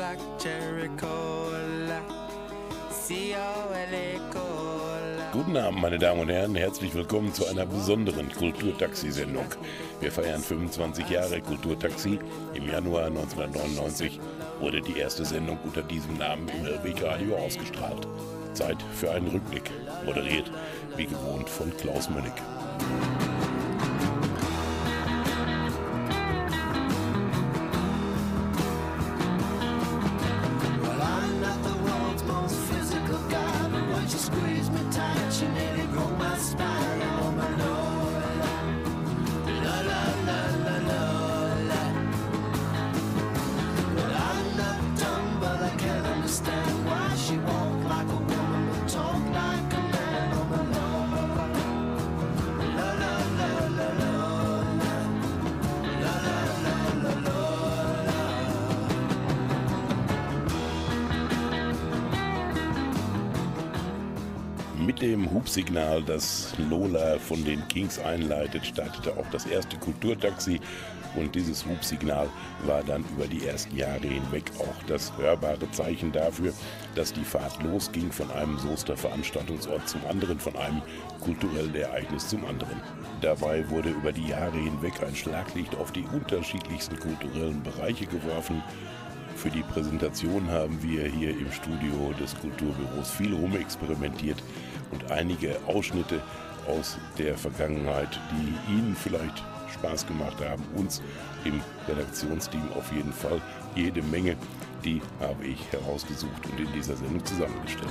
like. C-O-L-A cola. Guten Abend, meine Damen und Herren. Herzlich willkommen zu einer besonderen Kulturtaxi-Sendung. Wir feiern 25 Jahre Kulturtaxi. Im Januar 1999 wurde die erste Sendung unter diesem Namen im Irrweg Radio ausgestrahlt. Zeit für einen Rückblick. Moderiert, wie gewohnt, von Klaus Mönnig. Dem Hubsignal, das Lola von den Kings einleitet, startete auch das erste Kulturtaxi. Und dieses Hubsignal war dann über die ersten Jahre hinweg auch das hörbare Zeichen dafür, dass die Fahrt losging von einem Soester Veranstaltungsort zum anderen, von einem kulturellen Ereignis zum anderen. Dabei wurde über die Jahre hinweg ein Schlaglicht auf die unterschiedlichsten kulturellen Bereiche geworfen. Für die Präsentation haben wir hier im Studio des Kulturbüros viel rumexperimentiert und einige Ausschnitte aus der Vergangenheit, die Ihnen vielleicht Spaß gemacht haben, uns im Redaktionsteam auf jeden Fall jede Menge, die habe ich herausgesucht und in dieser Sendung zusammengestellt.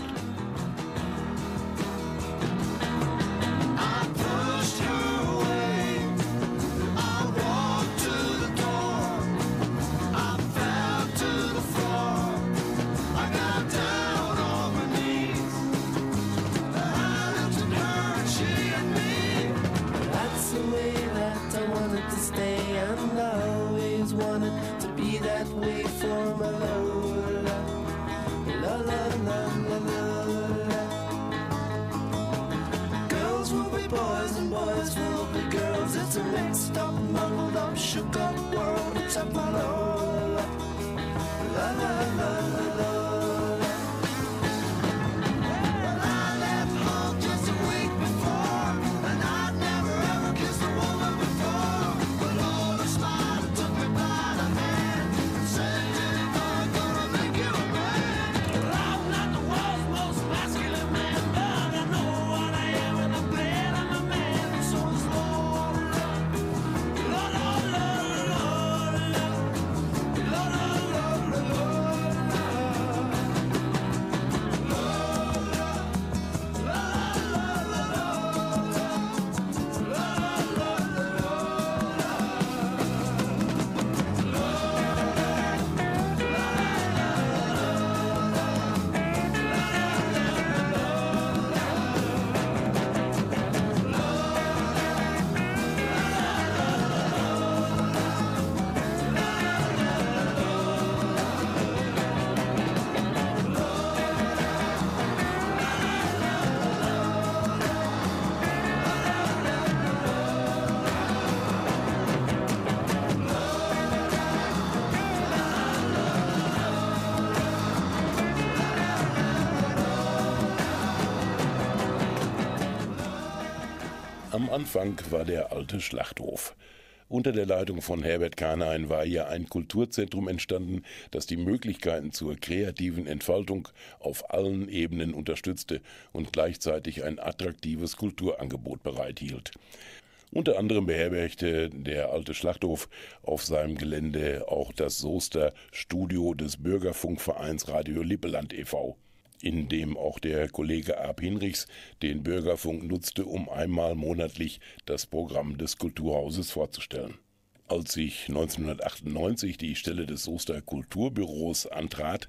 Anfang war der alte Schlachthof. Unter der Leitung von Herbert Kahnein war hier ein Kulturzentrum entstanden, das die Möglichkeiten zur kreativen Entfaltung auf allen Ebenen unterstützte und gleichzeitig ein attraktives Kulturangebot bereithielt. Unter anderem beherbergte der alte Schlachthof auf seinem Gelände auch das Soester Studio des Bürgerfunkvereins Radio Lippeland e.V in dem auch der Kollege Ab Hinrichs den Bürgerfunk nutzte, um einmal monatlich das Programm des Kulturhauses vorzustellen. Als ich 1998 die Stelle des Soester Kulturbüros antrat,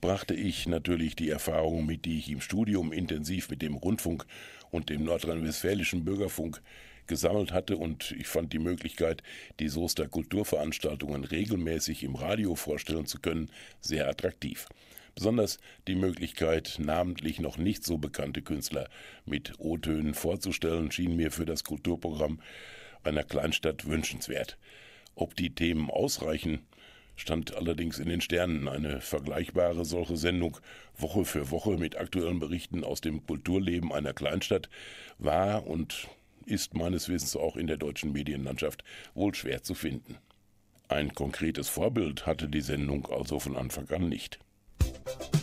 brachte ich natürlich die Erfahrungen mit, die ich im Studium intensiv mit dem Rundfunk und dem nordrhein-westfälischen Bürgerfunk gesammelt hatte und ich fand die Möglichkeit, die Soester Kulturveranstaltungen regelmäßig im Radio vorstellen zu können, sehr attraktiv. Besonders die Möglichkeit, namentlich noch nicht so bekannte Künstler mit O-Tönen vorzustellen, schien mir für das Kulturprogramm einer Kleinstadt wünschenswert. Ob die Themen ausreichen, stand allerdings in den Sternen. Eine vergleichbare solche Sendung Woche für Woche mit aktuellen Berichten aus dem Kulturleben einer Kleinstadt war und ist meines Wissens auch in der deutschen Medienlandschaft wohl schwer zu finden. Ein konkretes Vorbild hatte die Sendung also von Anfang an nicht. Thank you.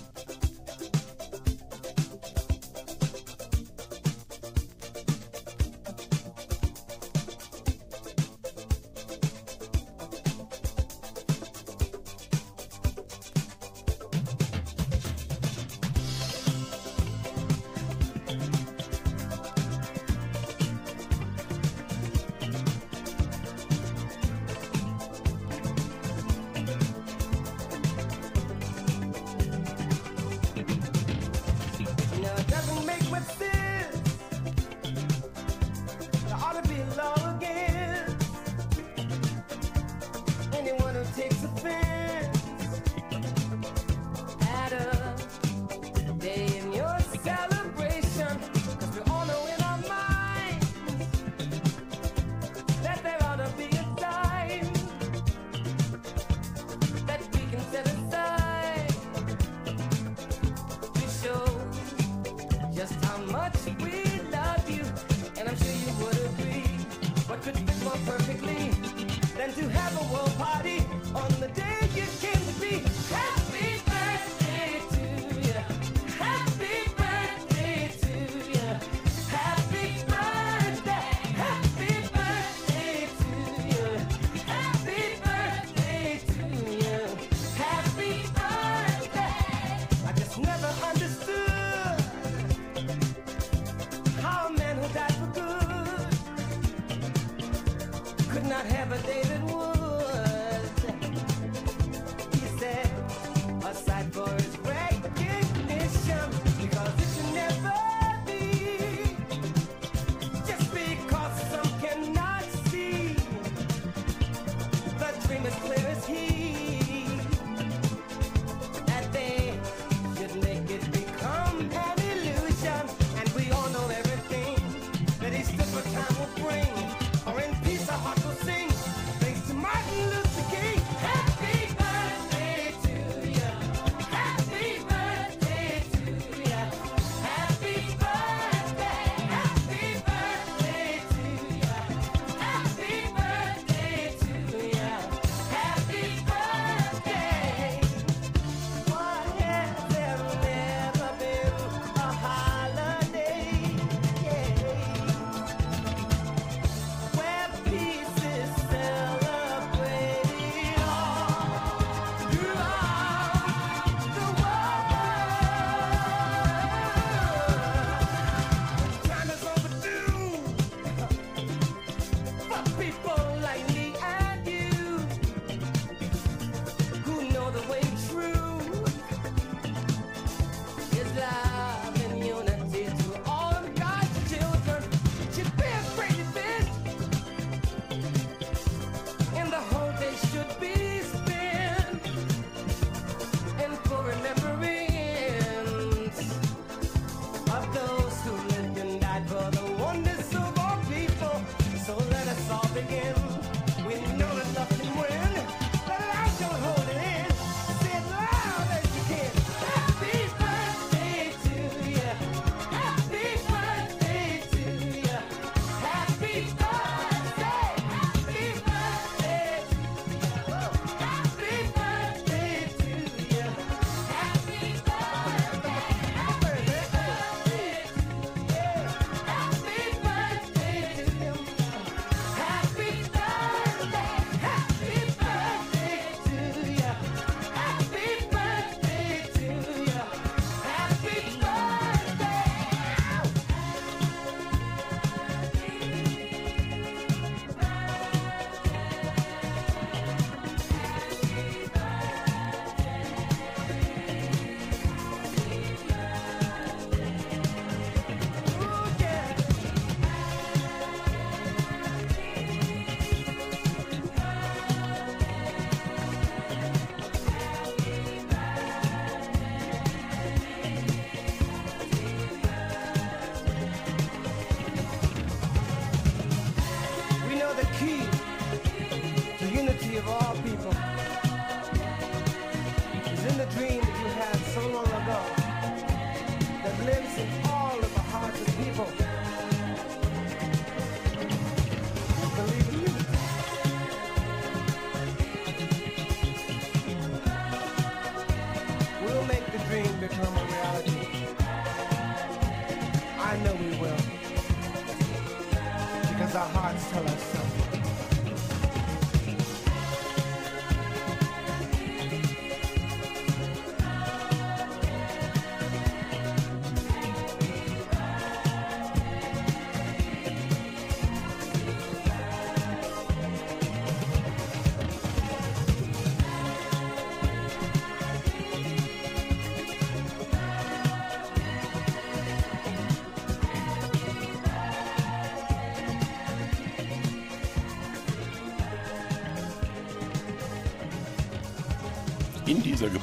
Tell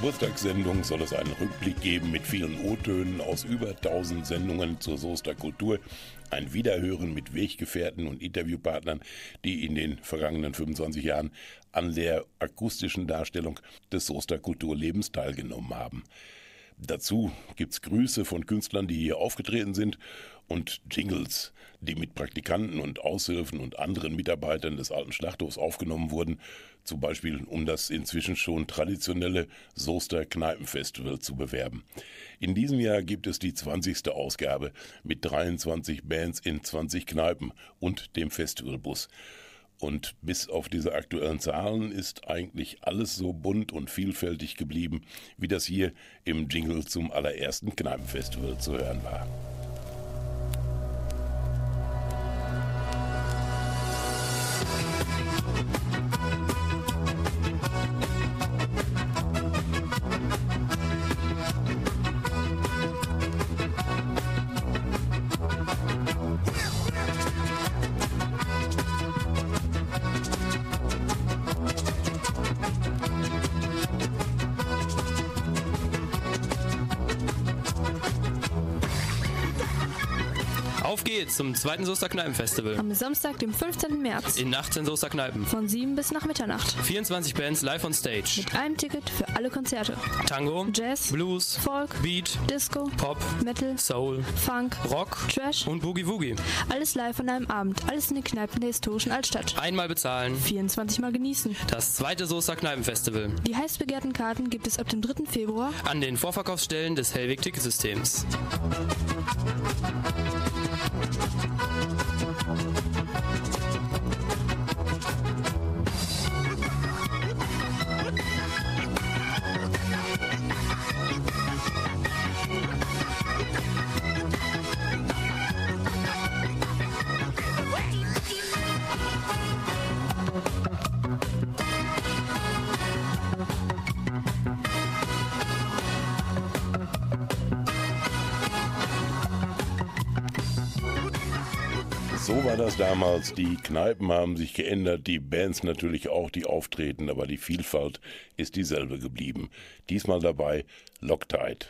Geburtstagssendung soll es einen Rückblick geben mit vielen O-Tönen aus über 1000 Sendungen zur Soester Kultur, ein Wiederhören mit Weggefährten und Interviewpartnern, die in den vergangenen 25 Jahren an der akustischen Darstellung des Soester Kulturlebens teilgenommen haben. Dazu gibt's Grüße von Künstlern, die hier aufgetreten sind und Jingles, die mit Praktikanten und Aushilfen und anderen Mitarbeitern des alten Schlachthofs aufgenommen wurden, zum Beispiel um das inzwischen schon traditionelle Soester Kneipenfestival zu bewerben. In diesem Jahr gibt es die 20. Ausgabe mit 23 Bands in 20 Kneipen und dem Festivalbus. Und bis auf diese aktuellen Zahlen ist eigentlich alles so bunt und vielfältig geblieben, wie das hier im Jingle zum allerersten Kneipenfestival zu hören war. Geht's zum zweiten Soester Kneipenfestival. Am Samstag, dem 15. März. In 18 Soester Kneipen. Von 7 bis nach Mitternacht. 24 Bands live on stage. Mit einem Ticket für alle Konzerte. Tango, Jazz, Blues, Folk, Beat, Disco, Pop, Metal, Soul, Funk, Rock Trash. und Boogie Woogie. Alles live an einem Abend. Alles in den Kneipen der historischen Altstadt. Einmal bezahlen. 24 Mal genießen. Das zweite Soester Kneipenfestival. Die heiß begehrten Karten gibt es ab dem 3. Februar. An den Vorverkaufsstellen des Hellweg Ticketsystems. Thank you. Damals. Die Kneipen haben sich geändert, die Bands natürlich auch, die auftreten, aber die Vielfalt ist dieselbe geblieben. Diesmal dabei Loctite.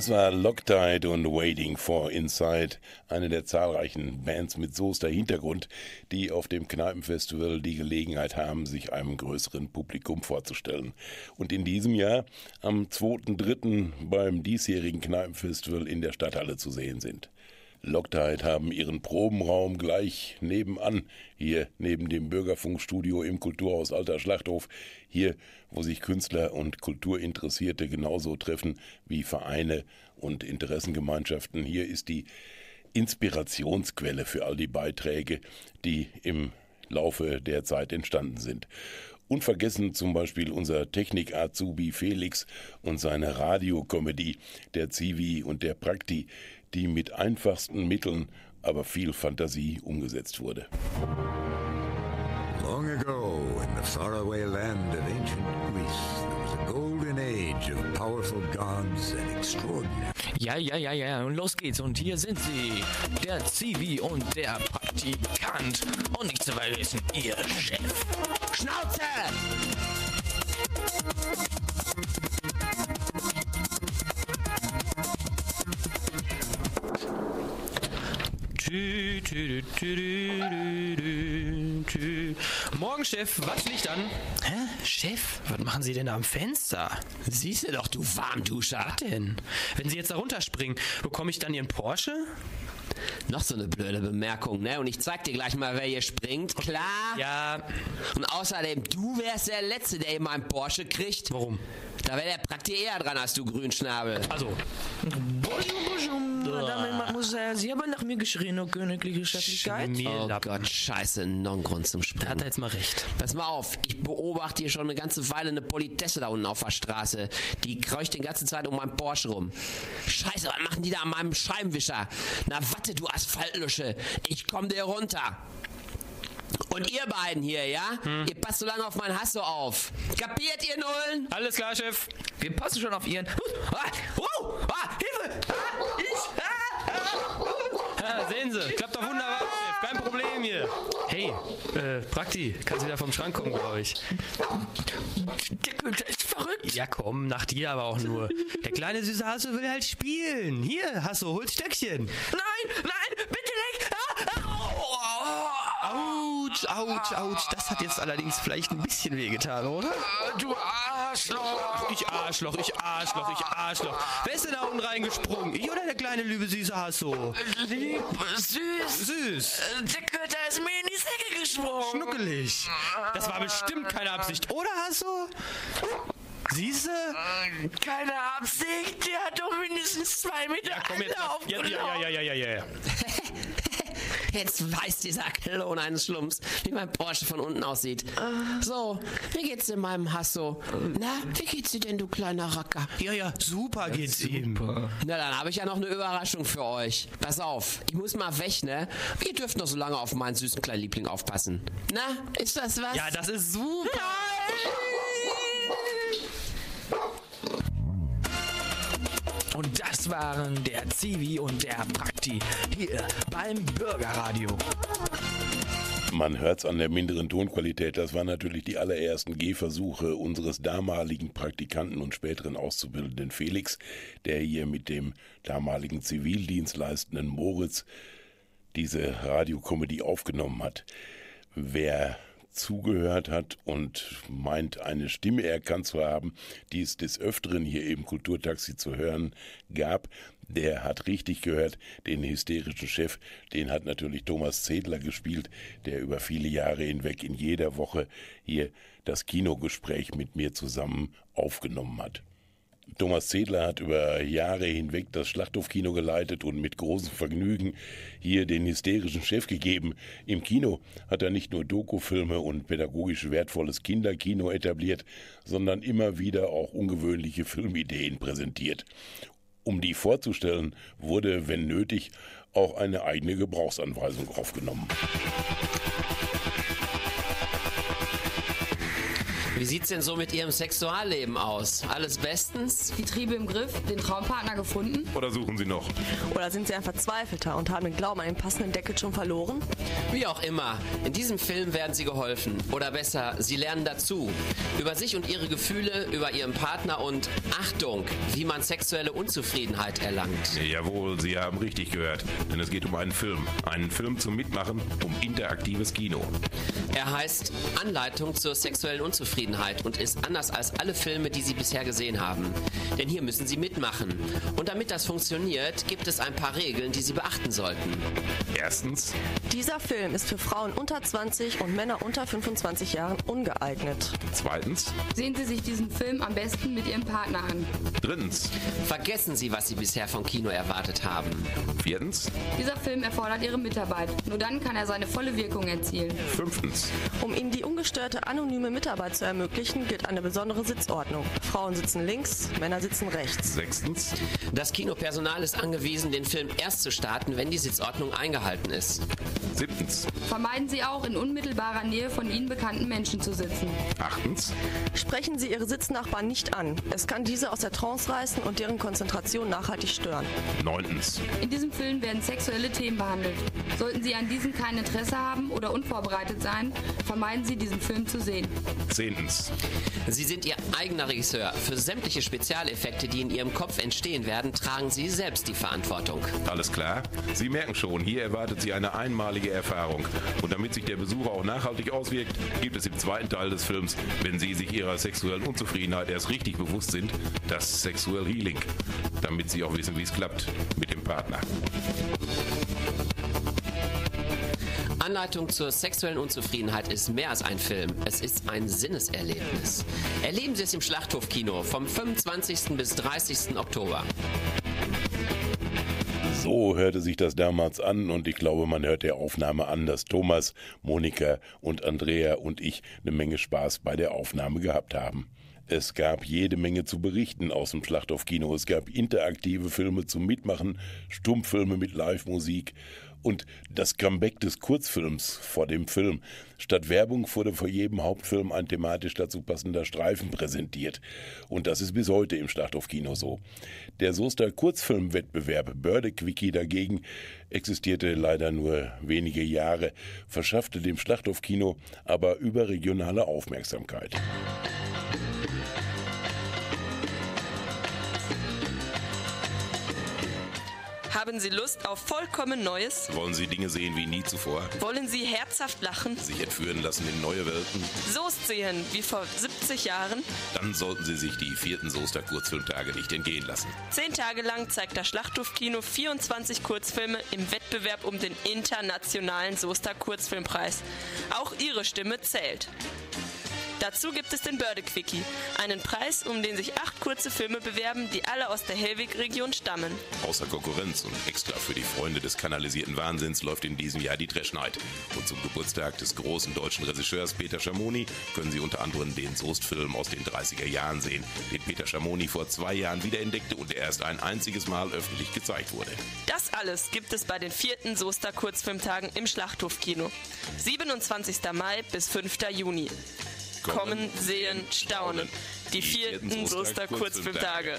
Das war Loctite und Waiting for Inside, eine der zahlreichen Bands mit Soester Hintergrund, die auf dem Kneipenfestival die Gelegenheit haben, sich einem größeren Publikum vorzustellen. Und in diesem Jahr am 2.3. beim diesjährigen Kneipenfestival in der Stadthalle zu sehen sind. Loctite haben ihren Probenraum gleich nebenan, hier neben dem Bürgerfunkstudio im Kulturhaus Alter Schlachthof, hier, wo sich Künstler und Kulturinteressierte genauso treffen wie Vereine und Interessengemeinschaften. Hier ist die Inspirationsquelle für all die Beiträge, die im Laufe der Zeit entstanden sind. Unvergessen zum Beispiel unser Technik-Azubi Felix und seine Radiokomödie Der Zivi und der Prakti, die mit einfachsten Mitteln, aber viel Fantasie umgesetzt wurde. Long ago, in the faraway land of ancient Greece, there was a golden age of powerful gods and extraordinary. Ja, ja, ja, ja, und los geht's. Und hier sind sie, der Zivi und der Praktikant. Und nicht zu vergessen, ihr Chef. Morgen, Chef, was liegt an? Hä? Chef? Was machen Sie denn da am Fenster? Siehst du doch, du Warmduscher. Was denn? Wenn Sie jetzt da runterspringen, bekomme ich dann Ihren Porsche? Noch so eine blöde Bemerkung, ne? Und ich zeig dir gleich mal, wer hier springt. Klar? Ja, Und außerdem, du wärst der Letzte, der eben einen Porsche kriegt. warum? Da wäre der Prakti eher dran als du Grünschnabel. Also, Bonjour, bonjour, Madame et Mademoiselle. Sie haben nach mir geschrien, oh königliche Schäfflichkeit. Oh. Gott, scheiße, noch ein Grund zum Da hat er Springen. jetzt mal recht. Pass mal auf, ich beobachte hier schon eine ganze Weile eine Politesse da unten auf der Straße. Die kreucht die ganze Zeit um meinen Porsche rum. Scheiße, was machen die da an meinem Scheibenwischer? Na warte, du Asphaltlusche, ich komm dir runter. Und ihr beiden hier, ja? Ihr passt so lange auf meinen Hasso auf. Kapiert ihr Nullen? Alles klar, Chef. Wir passen schon auf Ihren... Ah, wow, ah, Hilfe! Ich. Ja, sehen Sie, klappt doch wunderbar. Kein Problem hier. Hey, äh, Prakti, kannst wieder vom Schrank kommen, glaube ich. Der ist verrückt. Ja, komm, nach dir aber auch nur. Der kleine süße Hasso will halt spielen. Hier, Hasso, hol Stöckchen. Nein, nein, bitte nicht. Ah, ah, oh, Autsch, autsch, autsch. Das hat jetzt allerdings vielleicht ein bisschen wehgetan, oder? du Arschloch. Ich Arschloch, ich Arschloch, ich Arschloch. Wer ist denn da unten reingesprungen? Ich oder der kleine liebe süße Hasso? Lieb, süß. Süß, Äh, Der Günther ist mir in die Säcke gesprungen. schnuckelig. Das war bestimmt keine Absicht, oder Hasso? Siehste? Keine Absicht, der hat doch mindestens zwei Meter Ja, komm jetzt. Anlauf Ja, ja, ja, ja, ja, ja, ja. Jetzt weiß dieser Klon eines Schlumps, wie mein Porsche von unten aussieht. So, wie geht's denn meinem Hasso? Na, wie geht's dir denn, du kleiner Racker? Ja, ja, super geht's ihm. Na, dann habe ich ja noch eine Überraschung für euch. Pass auf, ich muss mal weg, ne? Ihr dürft noch so lange auf meinen süßen kleinen Liebling aufpassen. Na, ist das was? Ja, das ist super. Und das waren der Zivi und der Prakti hier beim Bürgerradio. Man hört's an der minderen Tonqualität. Das waren natürlich die allerersten Gehversuche unseres damaligen Praktikanten und späteren Auszubildenden Felix, der hier mit dem damaligen Zivildienstleistenden Moritz diese Radiokomödie aufgenommen hat. Wer zugehört hat und meint, eine Stimme erkannt zu haben, die es des Öfteren hier im Kulturtaxi zu hören gab, der hat richtig gehört, den hysterischen Chef, den hat natürlich Thomas Zedler gespielt, der über viele Jahre hinweg in jeder Woche hier das Kinogespräch mit mir zusammen aufgenommen hat. Thomas Zedler hat über Jahre hinweg das Schlachthofkino geleitet und mit großem Vergnügen hier den hysterischen Chef gegeben. Im Kino hat er nicht nur Dokufilme und pädagogisch wertvolles Kinderkino etabliert, sondern immer wieder auch ungewöhnliche Filmideen präsentiert. Um die vorzustellen, wurde, wenn nötig, auch eine eigene Gebrauchsanweisung aufgenommen. Wie sieht's denn so mit Ihrem Sexualleben aus? Alles bestens? Die Triebe im Griff, den Traumpartner gefunden? Oder suchen Sie noch? Oder sind sie ein Verzweifelter und haben den Glauben an den passenden Deckel schon verloren? Wie auch immer, in diesem Film werden Sie geholfen. Oder besser, Sie lernen dazu. Über sich und Ihre Gefühle, über Ihren Partner und Achtung, wie man sexuelle Unzufriedenheit erlangt. Jawohl, Sie haben richtig gehört. Denn es geht um einen Film. Einen Film zum Mitmachen, um interaktives Kino. Er heißt Anleitung zur sexuellen Unzufriedenheit und ist anders als alle Filme, die Sie bisher gesehen haben. Denn hier müssen Sie mitmachen. Und damit das funktioniert, gibt es ein paar Regeln, die Sie beachten sollten. Erstens, Dieser Film ist für Frauen unter 20 und Männer unter 25 Jahren ungeeignet. zweitens, Sehen Sie sich diesen Film am besten mit Ihrem Partner an. drittens, Vergessen Sie, was Sie bisher vom Kino erwartet haben. viertens, Dieser Film erfordert Ihre Mitarbeit. Nur dann kann er seine volle Wirkung erzielen. fünftens, Um Ihnen die ungestörte anonyme Mitarbeit zu ermöglichen, gilt eine besondere Sitzordnung. Frauen sitzen links, Männer sitzen rechts. sechstens, Das Kinopersonal ist angewiesen, den Film erst zu starten, wenn die Sitzordnung eingehalten ist. siebtens, Vermeiden Sie auch, in unmittelbarer Nähe von Ihnen bekannten Menschen zu sitzen. achtens, Sprechen Sie Ihre Sitznachbarn nicht an. Es kann diese aus der Trance reißen und deren Konzentration nachhaltig stören. neuntens, In diesem Film werden sexuelle Themen behandelt. Sollten Sie an diesen kein Interesse haben oder unvorbereitet sein, vermeiden Sie, diesen Film zu sehen. zehntens, Sie sind Ihr eigener Regisseur. Für sämtliche Spezialeffekte, die in Ihrem Kopf entstehen werden, tragen Sie selbst die Verantwortung. Alles klar? Sie merken schon, hier erwartet Sie eine einmalige Erfahrung. Und damit sich der Besucher auch nachhaltig auswirkt, gibt es im zweiten Teil des Films, wenn Sie sich Ihrer sexuellen Unzufriedenheit erst richtig bewusst sind, das Sexual Healing. Damit Sie auch wissen, wie es klappt mit dem Partner. Anleitung zur sexuellen Unzufriedenheit ist mehr als ein Film. Es ist ein Sinneserlebnis. Erleben Sie es im Schlachthofkino vom 25. bis 30. Oktober. So hörte sich das damals an und ich glaube, man hört der Aufnahme an, dass Thomas, Monika und Andrea und ich eine Menge Spaß bei der Aufnahme gehabt haben. Es gab jede Menge zu berichten aus dem Schlachthofkino. Es gab interaktive Filme zum Mitmachen, Stummfilme mit Live-Musik und das Comeback des Kurzfilms vor dem Film. Statt Werbung wurde vor jedem Hauptfilm ein thematisch dazu passender Streifen präsentiert. Und das ist bis heute im Schlachthofkino so. Der Soester Kurzfilmwettbewerb Börde Quickie dagegen existierte leider nur wenige Jahre, verschaffte dem Schlachthofkino aber überregionale Aufmerksamkeit. Haben Sie Lust auf vollkommen Neues? Wollen Sie Dinge sehen wie nie zuvor? Wollen Sie herzhaft lachen? Sich entführen lassen in neue Welten? Soest sehen wie vor 70 Jahren? Dann sollten Sie sich die vierten Soester Kurzfilmtage nicht entgehen lassen. Zehn Tage lang zeigt das Schlachthofkino 24 Kurzfilme im Wettbewerb um den internationalen Soester Kurzfilmpreis. Auch Ihre Stimme zählt. Dazu gibt es den Börde-Quickie, einen Preis, um den sich acht kurze Filme bewerben, die alle aus der Hellwig-Region stammen. Außer Konkurrenz und extra für die Freunde des kanalisierten Wahnsinns läuft in diesem Jahr die Trash Night. Und zum Geburtstag des großen deutschen Regisseurs Peter Schamoni können Sie unter anderem den Soest-Film aus den 30er Jahren sehen, den Peter Schamoni vor zwei Jahren wiederentdeckte und erst ein einziges Mal öffentlich gezeigt wurde. Das alles gibt es bei den vierten Soester Kurzfilmtagen im Schlachthofkino. 27. Mai bis 5. Juni. Kommen, sehen, staunen. Die vierten Soester Kurzfilmtage.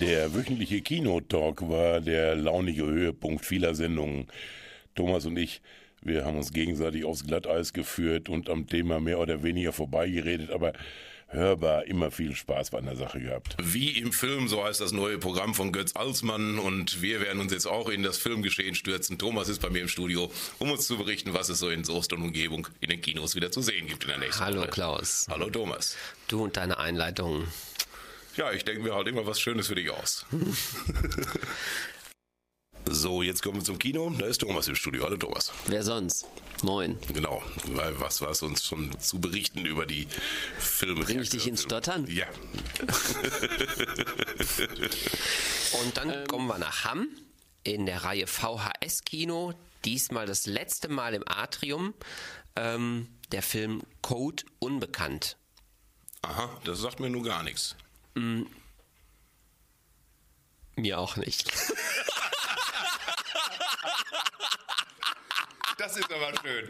Der wöchentliche Kinotalk war der launige Höhepunkt vieler Sendungen. Thomas und ich, wir haben uns gegenseitig aufs Glatteis geführt und am Thema mehr oder weniger vorbeigeredet, aber hörbar immer viel Spaß bei der Sache gehabt. Wie im Film, so heißt das neue Programm von Götz Alsmann und wir werden uns jetzt auch in das Filmgeschehen stürzen. Thomas ist bei mir im Studio, um uns zu berichten, was es so in Soest und Umgebung in den Kinos wieder zu sehen gibt in der nächsten Hallo Woche. Klaus. Hallo Thomas. Du und deine Einleitung. Ja, ich denke mir halt immer was Schönes für dich aus. so, jetzt kommen wir zum Kino. Da ist Thomas im Studio. Hallo Thomas. Wer sonst? Moin. Genau, weil was war es uns schon zu berichten über die Filme? Bring ich dich ins Stottern? Ja. Und dann kommen wir nach Hamm in der Reihe VHS Kino. Diesmal das letzte Mal im Atrium. Ähm, der Film Code Unbekannt. Aha, das sagt mir nur gar nichts. Mm. Mir auch nicht. Das ist aber schön.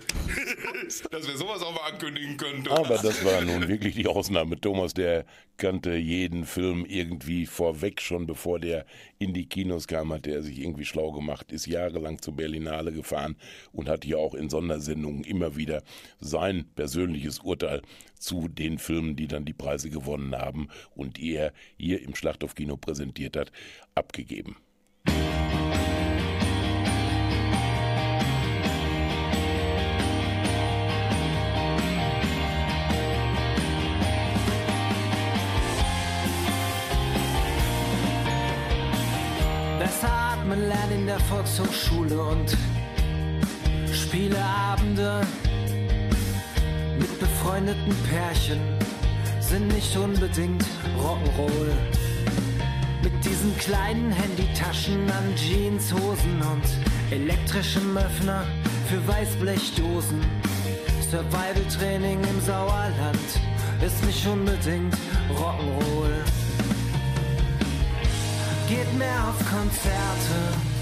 Dass wir sowas auch mal ankündigen können. Aber das war nun wirklich die Ausnahme. Thomas, der kannte jeden Film irgendwie vorweg, schon bevor der in die Kinos kam, hat er sich irgendwie schlau gemacht, ist jahrelang zur Berlinale gefahren und hat hier auch in Sondersendungen immer wieder sein persönliches Urteil zu den Filmen, die dann die Preise gewonnen haben und die er hier im Schlachthofkino präsentiert hat, abgegeben. Der Volkshochschule und Spieleabende mit befreundeten Pärchen sind nicht unbedingt Rock'n'Roll. Mit diesen kleinen Handytaschen an Jeanshosen und elektrischem Öffner für Weißblechdosen. Survival-Training im Sauerland ist nicht unbedingt Rock'n'Roll. Geht mehr auf Konzerte,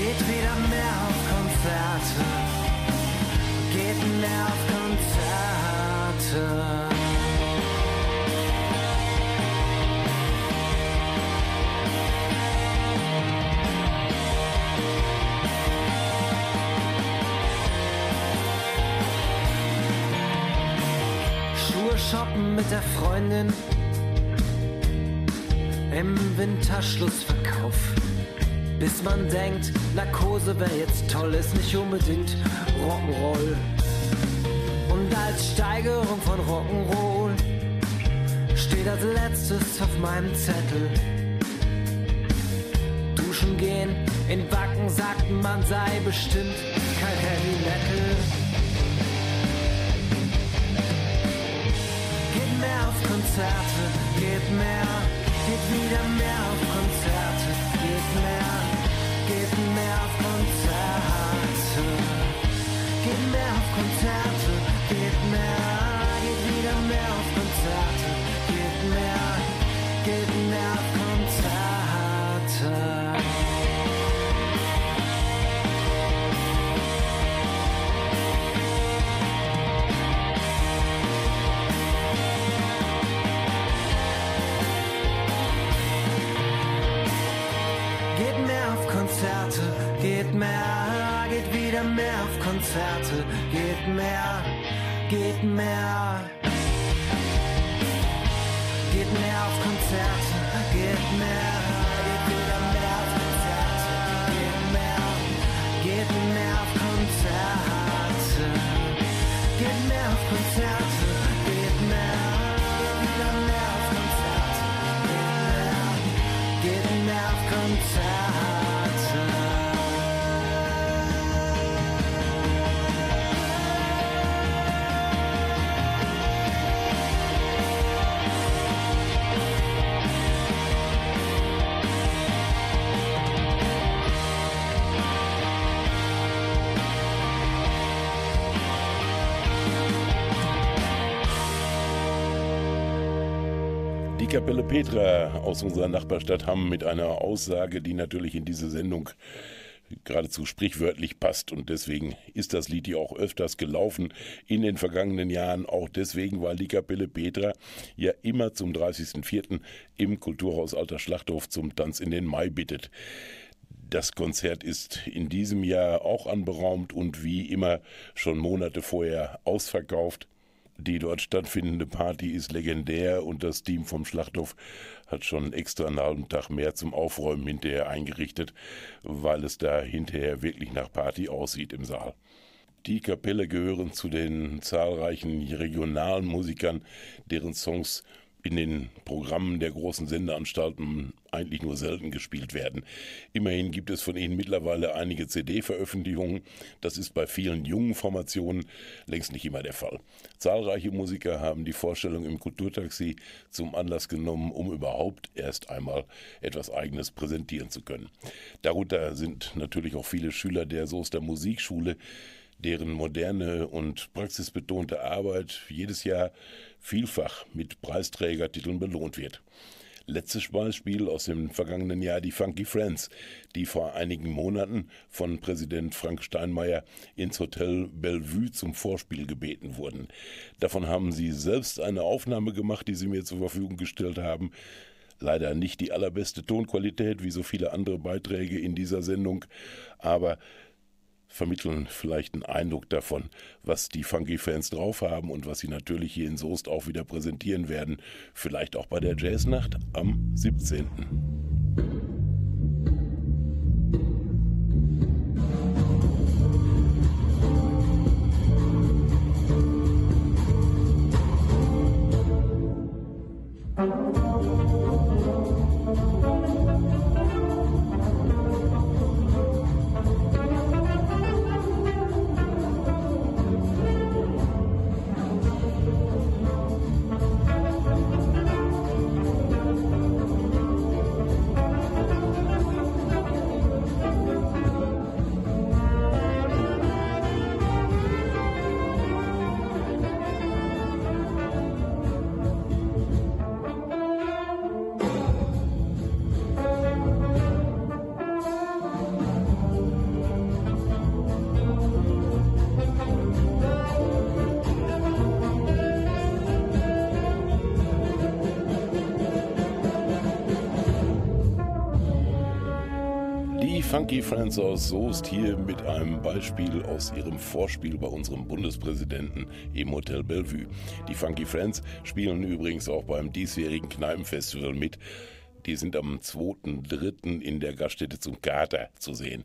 geht wieder mehr auf Konzerte, geht mehr auf Konzerte. Schuhe shoppen mit der Freundin im Winterschlussverkauf. Bis man denkt, Narkose wäre jetzt toll, ist nicht unbedingt Rock'n'Roll. Und als Steigerung von Rock'n'Roll steht als letztes auf meinem Zettel. Duschen gehen, in Backen sagten man sei bestimmt kein Heavy Metal. Geht mehr auf Konzerte, geht mehr, geht wieder mehr auf Konzerte, geht mehr, geht mehr auf Konzerte, geht mehr auf Konzerte, Konzerte, geht mehr, geht mehr. Geht mehr auf Konzerte, geht mehr, geht wieder mehr auf Konzerte, geht mehr, geht mehr auf Konzerte, geht mehr auf Konzerte, geht mehr, geht wieder mehr auf Konzerte, geht mehr, geht mehr auf Konzerte. Kapelle Petra aus unserer Nachbarstadt Hamm mit einer Aussage, die natürlich in diese Sendung geradezu sprichwörtlich passt und deswegen ist das Lied hier auch öfters gelaufen in den vergangenen Jahren, auch deswegen, weil die Kapelle Petra ja immer zum 30.04. im Kulturhaus Alter Schlachthof zum Tanz in den Mai bittet. Das Konzert ist in diesem Jahr auch anberaumt und wie immer schon Monate vorher ausverkauft. Die dort stattfindende Party ist legendär und das Team vom Schlachthof hat schon extra einen halben Tag mehr zum Aufräumen hinterher eingerichtet, weil es da hinterher wirklich nach Party aussieht im Saal. Die Kapelle gehören zu den zahlreichen regionalen Musikern, deren Songs in den Programmen der großen Sendeanstalten eigentlich nur selten gespielt werden. Immerhin gibt es von ihnen mittlerweile einige CD-Veröffentlichungen. Das ist bei vielen jungen Formationen längst nicht immer der Fall. Zahlreiche Musiker haben die Vorstellung im Kulturtaxi zum Anlass genommen, um überhaupt erst einmal etwas Eigenes präsentieren zu können. Darunter sind natürlich auch viele Schüler der Soester Musikschule, deren moderne und praxisbetonte Arbeit jedes Jahr vielfach mit Preisträgertiteln belohnt wird. Letztes Beispiel aus dem vergangenen Jahr die Funky Friends, die vor einigen Monaten von Präsident Frank Steinmeier ins Hotel Bellevue zum Vorspiel gebeten wurden. Davon haben sie selbst eine Aufnahme gemacht, die sie mir zur Verfügung gestellt haben. Leider nicht die allerbeste Tonqualität wie so viele andere Beiträge in dieser Sendung, aber vermitteln vielleicht einen Eindruck davon, was die Funky-Fans drauf haben und was sie natürlich hier in Soest auch wieder präsentieren werden. Vielleicht auch bei der Jazznacht am 17. Friends aus Soest hier mit einem Beispiel aus ihrem Vorspiel bei unserem Bundespräsidenten im Hotel Bellevue. Die Funky Friends spielen übrigens auch beim diesjährigen Kneipenfestival mit. Die sind am 2.3. in der Gaststätte zum Kater zu sehen.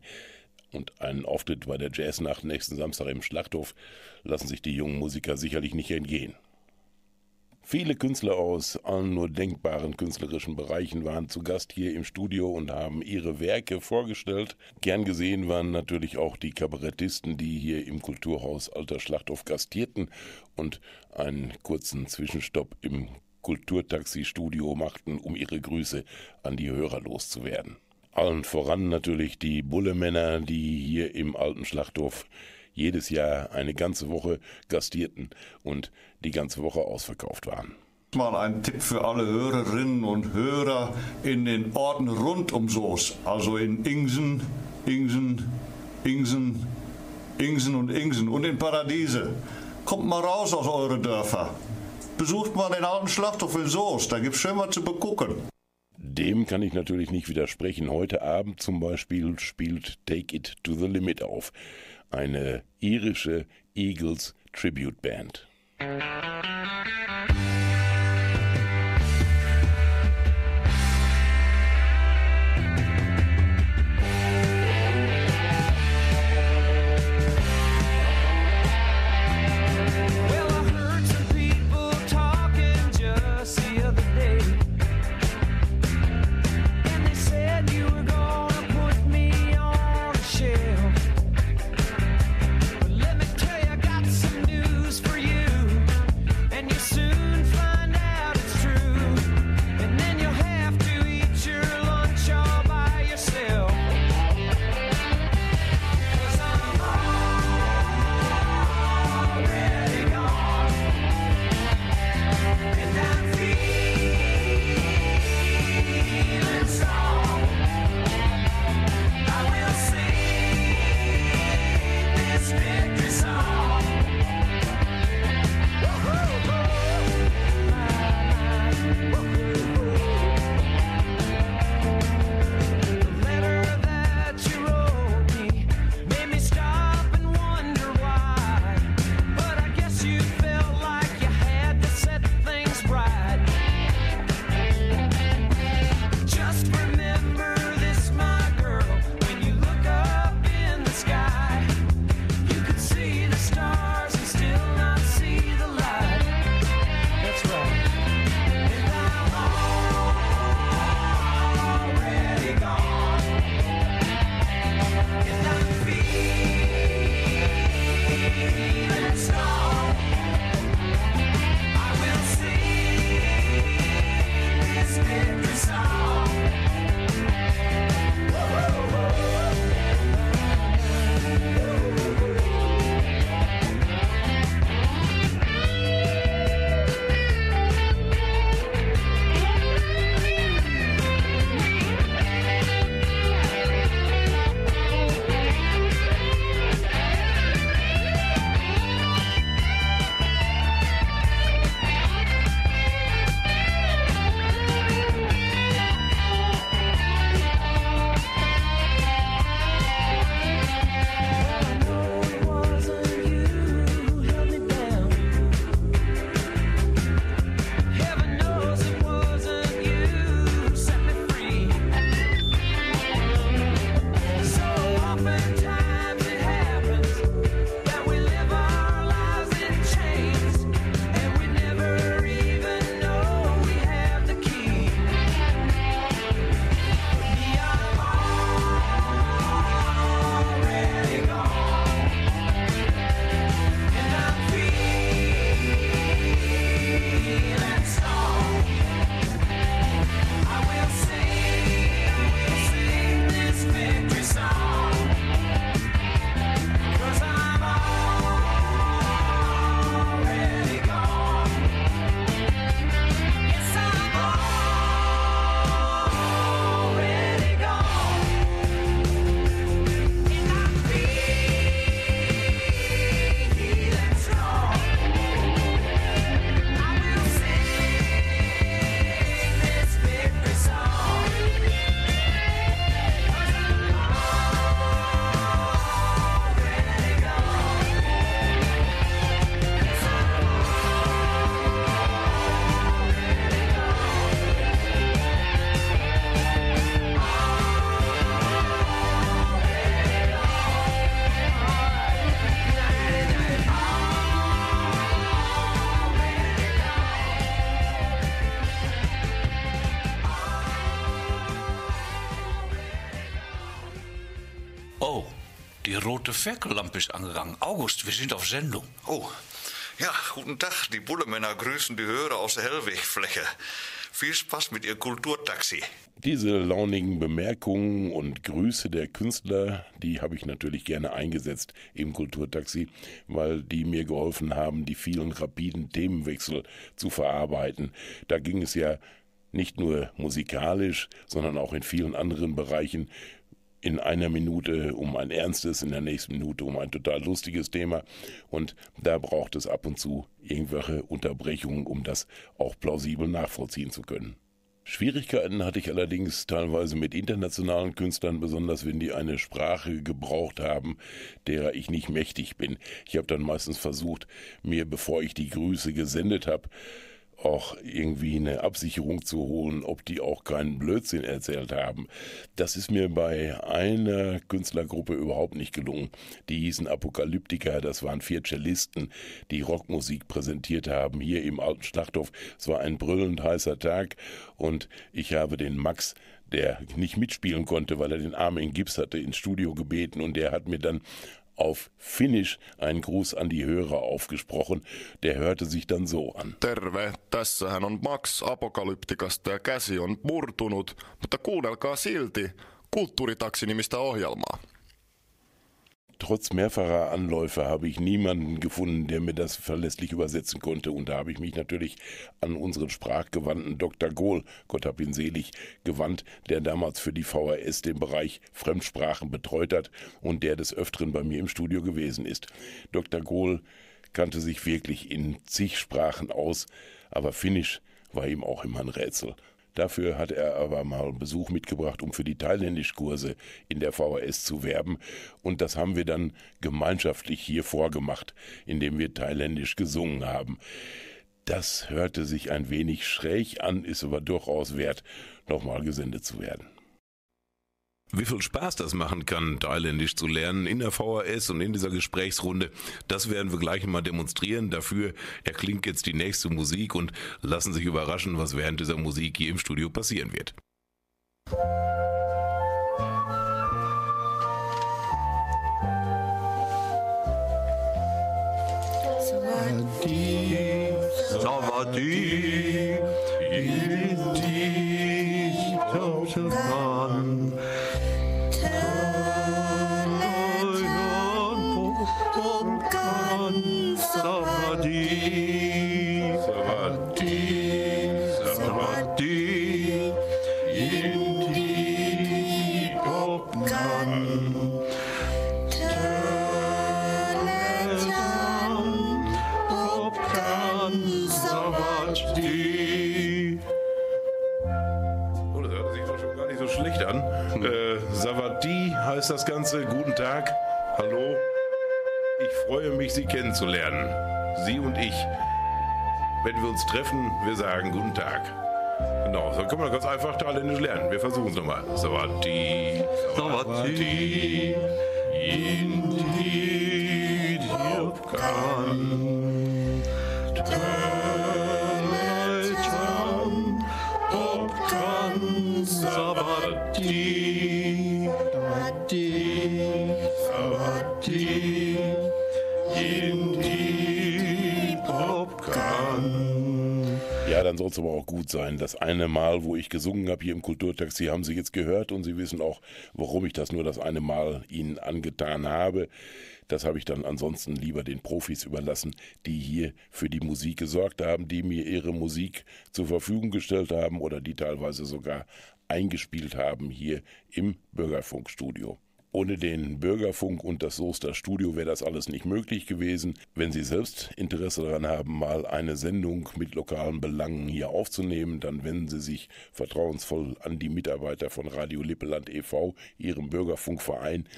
Und einen Auftritt bei der Jazznacht nächsten Samstag im Schlachthof lassen sich die jungen Musiker sicherlich nicht entgehen. Viele Künstler aus allen nur denkbaren künstlerischen Bereichen waren zu Gast hier im Studio und haben ihre Werke vorgestellt. Gern gesehen waren natürlich auch die Kabarettisten, die hier im Kulturhaus Alter Schlachthof gastierten und einen kurzen Zwischenstopp im Kulturtaxi-Studio machten, um ihre Grüße an die Hörer loszuwerden. Allen voran natürlich die Bullemänner, die hier im alten Schlachthof jedes Jahr eine ganze Woche gastierten und die ganze Woche ausverkauft waren. Mal ein Tipp für alle Hörerinnen und Hörer in den Orten rund um Soos, also in Ingsen, Ingsen, Ingsen, Ingsen und Ingsen und in Paradiese. Kommt mal raus aus eure Dörfer. Besucht mal den alten Schlachthof in Soos, da gibt's schön was zu begucken. Dem kann ich natürlich nicht widersprechen. Heute Abend zum Beispiel spielt Take It to the Limit auf. Eine irische Eagles Tribute Band. Rote Ferkellampe ist angegangen. August, wir sind auf Sendung. Oh, ja, guten Tag. Die Bullemänner grüßen die Hörer aus der Hellwegfläche. Viel Spaß mit Ihr Kulturtaxi. Diese launigen Bemerkungen und Grüße der Künstler, die habe ich natürlich gerne eingesetzt im Kulturtaxi, weil die mir geholfen haben, die vielen rapiden Themenwechsel zu verarbeiten. Da ging es ja nicht nur musikalisch, sondern auch in vielen anderen Bereichen in einer Minute um ein ernstes, in der nächsten Minute um ein total lustiges Thema. Und da braucht es ab und zu irgendwelche Unterbrechungen, um das auch plausibel nachvollziehen zu können. Schwierigkeiten hatte ich allerdings teilweise mit internationalen Künstlern, besonders wenn die eine Sprache gebraucht haben, derer ich nicht mächtig bin. Ich habe dann meistens versucht, mir, bevor ich die Grüße gesendet habe, auch irgendwie eine Absicherung zu holen, ob die auch keinen Blödsinn erzählt haben. Das ist mir bei einer Künstlergruppe überhaupt nicht gelungen. Die hießen Apokalyptiker, das waren vier Cellisten, die Rockmusik präsentiert haben, hier im alten Schlachthof. Es war ein brüllend heißer Tag und ich habe den Max der nicht mitspielen konnte, weil er den Arm in Gips hatte, ins Studio gebeten und der hat mir dann auf Finnisch einen Gruß an die Hörer aufgesprochen. Der hörte sich dann so an. Terve, tässähän on Max Apokalyptikasta ja käsi on murtunut, mutta kuunnelkaa silti Kulttuuritaksi-nimistä ohjelmaa. Trotz mehrfacher Anläufe habe ich niemanden gefunden, der mir das verlässlich übersetzen konnte. Und da habe ich mich natürlich an unseren sprachgewandten Dr. Gohl, Gott hab ihn selig, gewandt, der damals für die VHS den Bereich Fremdsprachen betreut hat und der des Öfteren bei mir im Studio gewesen ist. Dr. Gohl kannte sich wirklich in zig Sprachen aus, aber Finnisch war ihm auch immer ein Rätsel. Dafür hat er aber mal Besuch mitgebracht, um für die Thailändischkurse in der VHS zu werben. Und das haben wir dann gemeinschaftlich hier vorgemacht, indem wir Thailändisch gesungen haben. Das hörte sich ein wenig schräg an, ist aber durchaus wert, nochmal gesendet zu werden. Wie viel Spaß das machen kann, Thailändisch zu lernen in der VHS und in dieser Gesprächsrunde, das werden wir gleich mal demonstrieren. Dafür erklingt jetzt die nächste Musik und lassen sich überraschen, was während dieser Musik hier im Studio passieren wird. Savadi, Indi, Tauschelmann. Freue mich, Sie kennenzulernen. Sie und ich. Wenn wir uns treffen, wir sagen Guten Tag. Genau, so können wir ganz einfach Thailändisch lernen. Wir versuchen es nochmal. Savati, Savati, Indi, Diopkan, Telejan, Opkan, Savati, dann soll es aber auch gut sein. Das eine Mal, wo ich gesungen habe hier im Kulturtaxi, haben Sie jetzt gehört und Sie wissen auch, warum ich das nur das eine Mal Ihnen angetan habe. Das habe ich dann ansonsten lieber den Profis überlassen, die hier für die Musik gesorgt haben, die mir ihre Musik zur Verfügung gestellt haben oder die teilweise sogar eingespielt haben hier im Bürgerfunkstudio. Ohne den Bürgerfunk und das Soester Studio wäre das alles nicht möglich gewesen. Wenn Sie selbst Interesse daran haben, mal eine Sendung mit lokalen Belangen hier aufzunehmen, dann wenden Sie sich vertrauensvoll an die Mitarbeiter von Radio Lippeland e.V., Ihrem Bürgerfunkverein.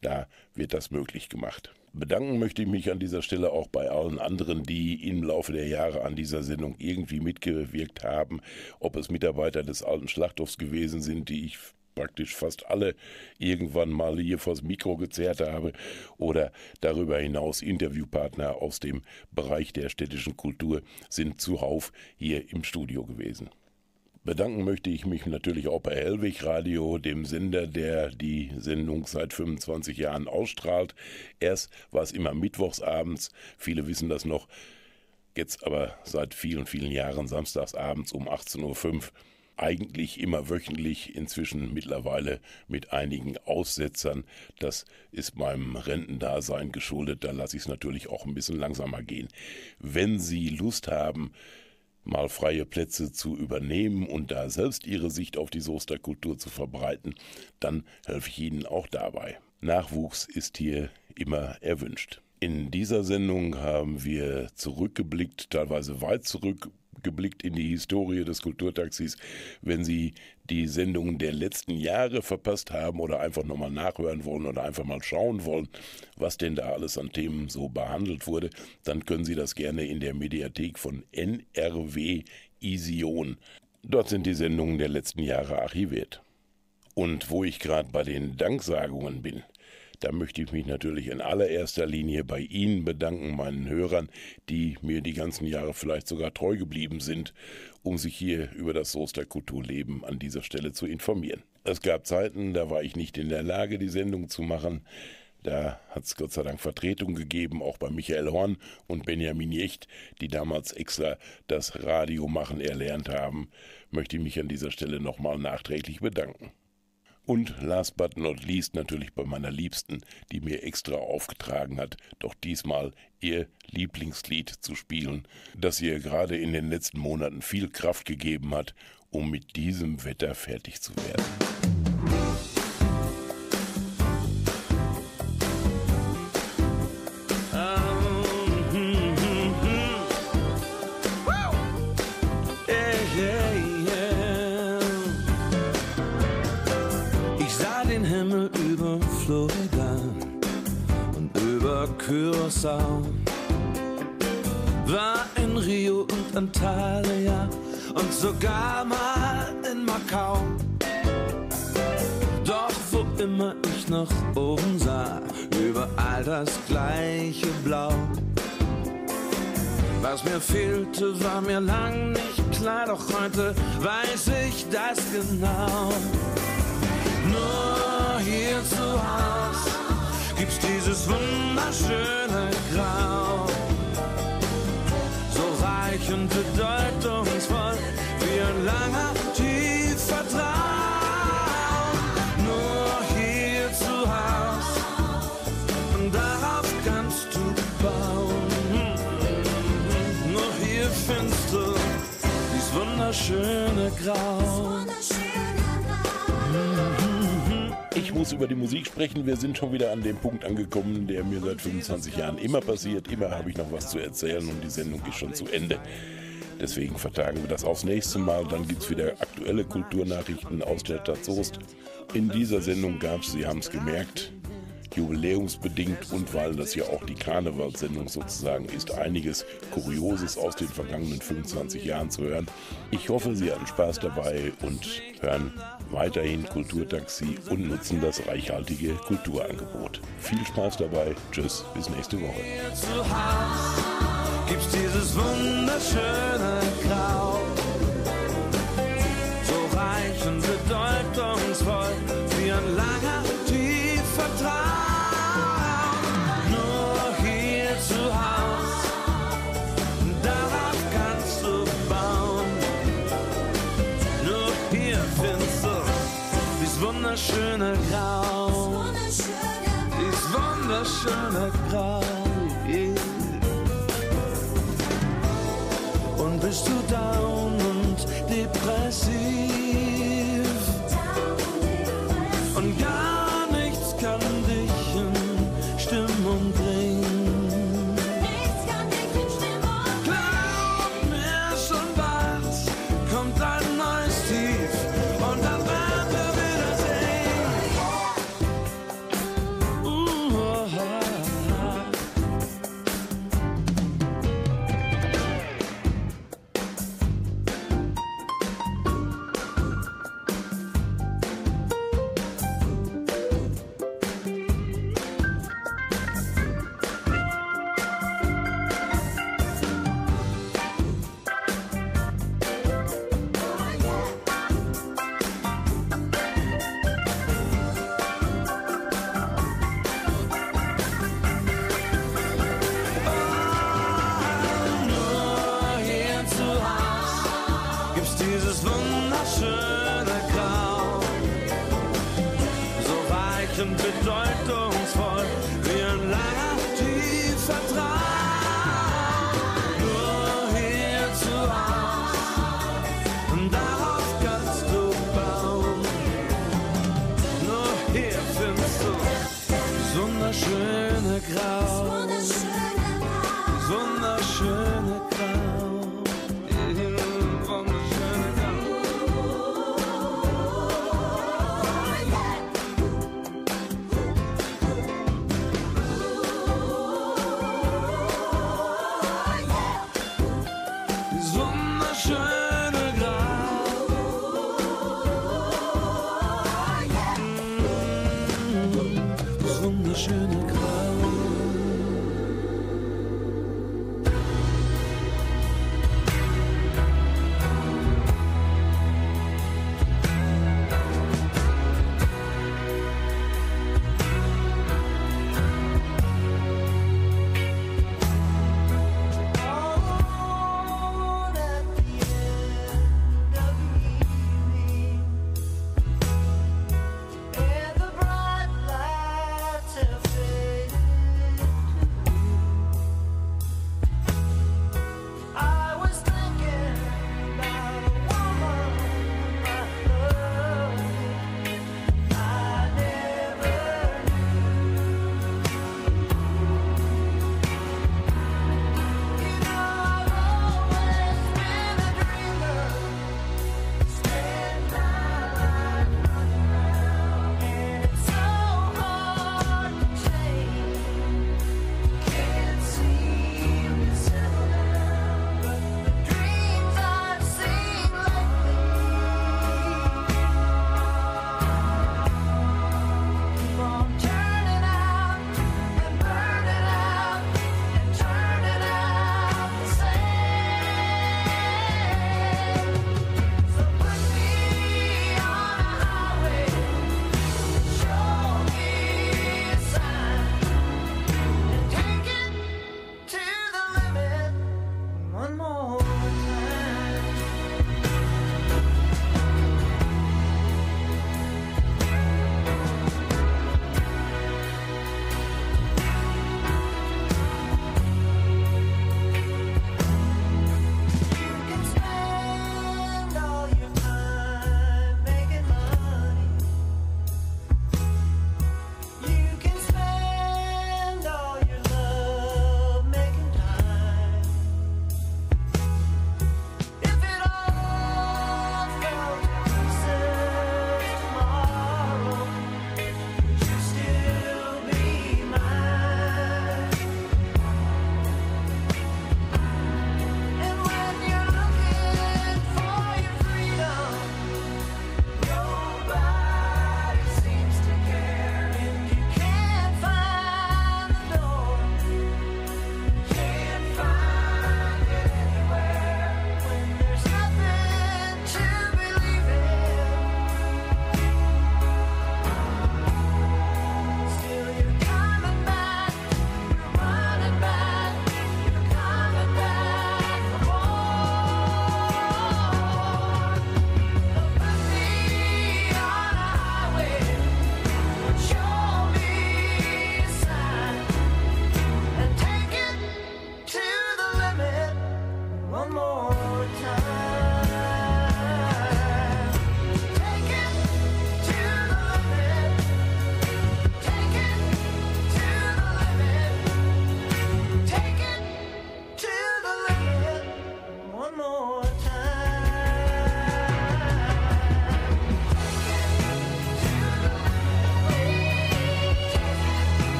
Da wird das möglich gemacht. Bedanken möchte ich mich an dieser Stelle auch bei allen anderen, die im Laufe der Jahre an dieser Sendung irgendwie mitgewirkt haben, ob es Mitarbeiter des alten Schlachthofs gewesen sind, die ich praktisch fast alle irgendwann mal hier vors Mikro gezerrt habe oder darüber hinaus Interviewpartner aus dem Bereich der städtischen Kultur sind zuhauf hier im Studio gewesen. Bedanken möchte ich mich natürlich auch bei Hellwig Radio, dem Sender, der die Sendung seit 25 Jahren ausstrahlt. Erst war es immer mittwochsabends, viele wissen das noch, jetzt aber seit vielen, vielen Jahren samstagsabends um 18.05 Uhr. Eigentlich immer wöchentlich, inzwischen mittlerweile mit einigen Aussetzern. Das ist meinem Rentendasein geschuldet, da lasse ich es natürlich auch ein bisschen langsamer gehen. Wenn Sie Lust haben, mal freie Plätze zu übernehmen und da selbst ihre Sicht auf die Soester Kultur zu verbreiten, dann helfe ich Ihnen auch dabei. Nachwuchs ist hier immer erwünscht. In dieser Sendung haben wir zurückgeblickt, teilweise weit zurückgeblickt in die Historie des Kulturtaxis. Wenn Sie die Sendungen der letzten Jahre verpasst haben oder einfach nochmal nachhören wollen oder einfach mal schauen wollen, was denn da alles an Themen so behandelt wurde, dann können Sie das gerne in der Mediathek von NRW Ision. Dort sind die Sendungen der letzten Jahre archiviert. Und wo ich gerade bei den Danksagungen bin, da möchte ich mich natürlich in allererster Linie bei Ihnen bedanken, meinen Hörern, die mir die ganzen Jahre vielleicht sogar treu geblieben sind, um sich hier über das Soester Kulturleben an dieser Stelle zu informieren. Es gab Zeiten, da war ich nicht in der Lage, die Sendung zu machen. Da hat es Gott sei Dank Vertretung gegeben, auch bei Michael Horn und Benjamin Jecht, die damals extra das Radiomachen erlernt haben, möchte ich mich an dieser Stelle nochmal nachträglich bedanken. Und last but not least natürlich bei meiner Liebsten, die mir extra aufgetragen hat, doch diesmal ihr Lieblingslied zu spielen, das ihr gerade in den letzten Monaten viel Kraft gegeben hat, um mit diesem Wetter fertig zu werden. Curaçao. War in Rio und Antalya und sogar mal in Macau. Doch wo immer ich nach oben sah, überall das gleiche Blau. Was mir fehlte, war mir lang nicht klar, doch heute weiß ich das genau. Nur hier zu Haus gibt's dieses wunderschöne Grau. So reich und bedeutungsvoll wie ein langer, tiefer Traum. Nur hier zu Haus darauf kannst du bauen. Nur hier findest du dieses wunderschöne Grau. Ich muss über die Musik sprechen. Wir sind schon wieder an dem Punkt angekommen, der mir seit 25 Jahren immer passiert. Immer habe ich noch was zu erzählen und die Sendung ist schon zu Ende. Deswegen vertagen wir das aufs nächste Mal. Dann gibt es wieder aktuelle Kulturnachrichten aus der Stadt Soest. In dieser Sendung gab es, Sie haben es gemerkt, jubiläumsbedingt und weil das ja auch die Karnevalssendung sozusagen ist, einiges Kurioses aus den vergangenen 25 Jahren zu hören. Ich hoffe, Sie hatten Spaß dabei und hören weiterhin Kulturtaxi und nutzen das reichhaltige Kulturangebot. Viel Spaß dabei. Tschüss, bis nächste Woche. gibt's dieses wunderschöne Grau. So reich und bedeutungsvoll wunderschöne Grau. Dieses wunderschöne Grau.